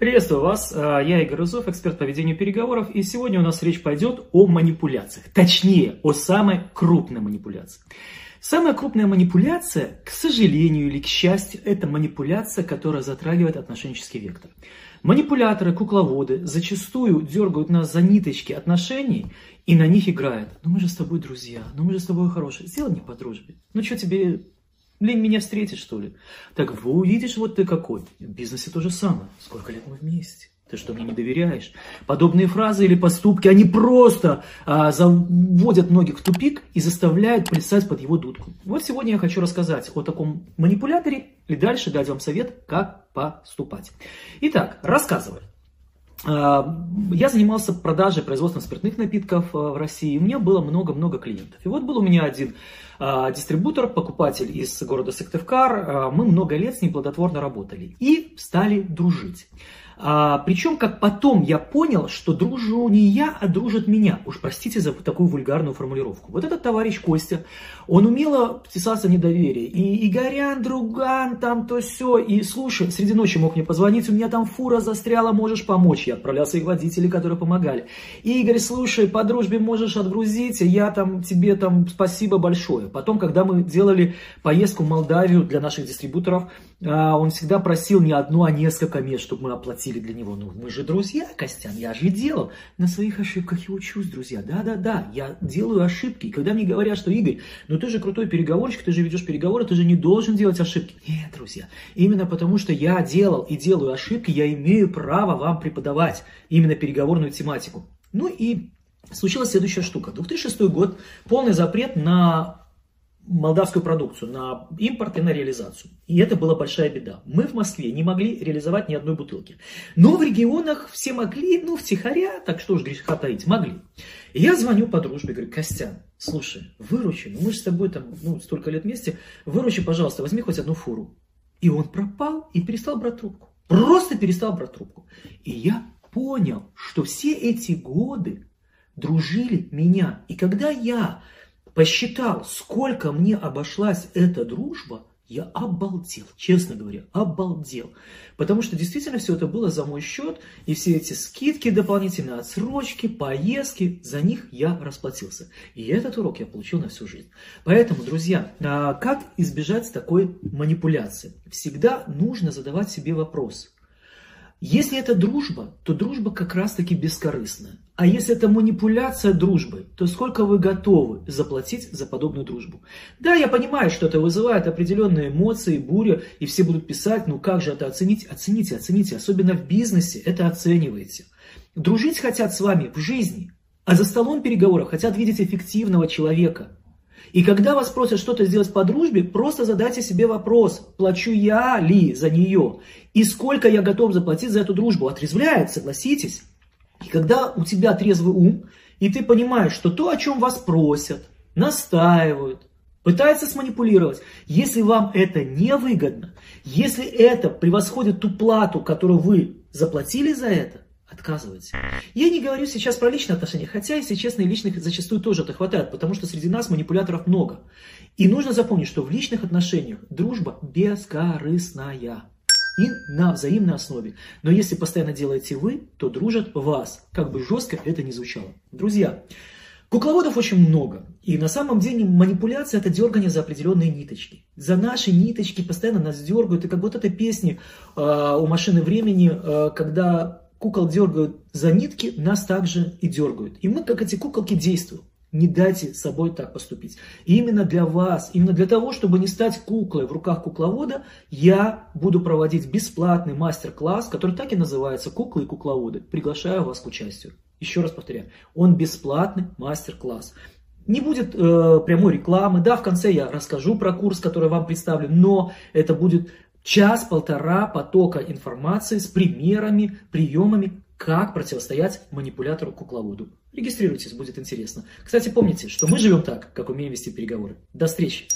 Приветствую вас, а, я Игорь Рызов, эксперт по ведению переговоров, и сегодня у нас речь пойдет о манипуляциях, точнее, о самой крупной манипуляции. Самая крупная манипуляция, к сожалению или к счастью, это манипуляция, которая затрагивает отношенческий вектор. Манипуляторы, кукловоды зачастую дергают нас за ниточки отношений и на них играют. Ну мы же с тобой друзья, ну мы же с тобой хорошие, сделай мне по дружбе. Ну что тебе Блин, меня встретишь, что ли? Так вы увидишь, вот ты какой. В бизнесе то же самое. Сколько лет мы вместе? Ты что, мне не доверяешь? Подобные фразы или поступки, они просто а, заводят многих в тупик и заставляют плясать под его дудку. Вот сегодня я хочу рассказать о таком манипуляторе и дальше дать вам совет, как поступать. Итак, рассказываю. А, я занимался продажей, производством спиртных напитков а, в России. У меня было много-много клиентов. И вот был у меня один а, дистрибутор, покупатель из города Сыктывкар. Мы много лет с ним плодотворно работали и стали дружить. А, причем, как потом я понял, что дружу не я, а дружит меня. Уж простите за такую вульгарную формулировку. Вот этот товарищ Костя, он умело втесаться в недоверие. И Игорян, друган, там то все. И слушай, среди ночи мог мне позвонить, у меня там фура застряла, можешь помочь. Я отправлял своих водителей, которые помогали. И Игорь, слушай, по дружбе можешь отгрузить, я там тебе там спасибо большое. Потом, когда мы делали поездку в Молдавию для наших дистрибуторов, а, он всегда просил не одну, а несколько мест, чтобы мы оплатили для него. Ну, мы же друзья, Костян, я же делал. На своих ошибках я учусь, друзья. Да-да-да, я делаю ошибки. И когда мне говорят, что, Игорь, ну ты же крутой переговорщик, ты же ведешь переговоры, ты же не должен делать ошибки. Нет, друзья, именно потому что я делал и делаю ошибки, я имею право вам преподавать именно переговорную тематику. Ну и случилась следующая штука. 2006 год, полный запрет на молдавскую продукцию на импорт и на реализацию. И это была большая беда. Мы в Москве не могли реализовать ни одной бутылки. Но в регионах все могли, ну, втихаря, так что уж греха таить, могли. И я звоню по дружбе, говорю, Костян, слушай, выручи, ну мы же с тобой там, ну, столько лет вместе, выручи, пожалуйста, возьми хоть одну фуру. И он пропал и перестал брать трубку. Просто перестал брать трубку. И я понял, что все эти годы дружили меня. И когда я посчитал, сколько мне обошлась эта дружба, я обалдел, честно говоря, обалдел. Потому что действительно все это было за мой счет, и все эти скидки дополнительные, отсрочки, поездки, за них я расплатился. И этот урок я получил на всю жизнь. Поэтому, друзья, а как избежать такой манипуляции? Всегда нужно задавать себе вопрос – если это дружба, то дружба как раз-таки бескорыстная. А если это манипуляция дружбой, то сколько вы готовы заплатить за подобную дружбу? Да, я понимаю, что это вызывает определенные эмоции, буря, и все будут писать, ну как же это оценить? Оцените, оцените, особенно в бизнесе это оцениваете. Дружить хотят с вами в жизни, а за столом переговоров хотят видеть эффективного человека – и когда вас просят что-то сделать по дружбе, просто задайте себе вопрос, плачу я ли за нее, и сколько я готов заплатить за эту дружбу. Отрезвляет, согласитесь. И когда у тебя трезвый ум, и ты понимаешь, что то, о чем вас просят, настаивают, пытаются сманипулировать, если вам это невыгодно, если это превосходит ту плату, которую вы заплатили за это, отказывать. Я не говорю сейчас про личные отношения, хотя, если честно, и личных зачастую тоже это хватает, потому что среди нас манипуляторов много. И нужно запомнить, что в личных отношениях дружба бескорыстная и на взаимной основе. Но если постоянно делаете вы, то дружат вас, как бы жестко это ни звучало. Друзья, Кукловодов очень много. И на самом деле манипуляция это дергание за определенные ниточки. За наши ниточки постоянно нас дергают. И как вот эта песня э, у машины времени, э, когда кукол дергают за нитки, нас также и дергают. И мы, как эти куколки, действуем. Не дайте собой так поступить. И именно для вас, именно для того, чтобы не стать куклой в руках кукловода, я буду проводить бесплатный мастер-класс, который так и называется «Куклы и кукловоды». Приглашаю вас к участию. Еще раз повторяю, он бесплатный мастер-класс. Не будет э, прямой рекламы, да, в конце я расскажу про курс, который вам представлю, но это будет час-полтора потока информации с примерами, приемами, как противостоять манипулятору-кукловоду. Регистрируйтесь, будет интересно. Кстати, помните, что мы живем так, как умеем вести переговоры. До встречи!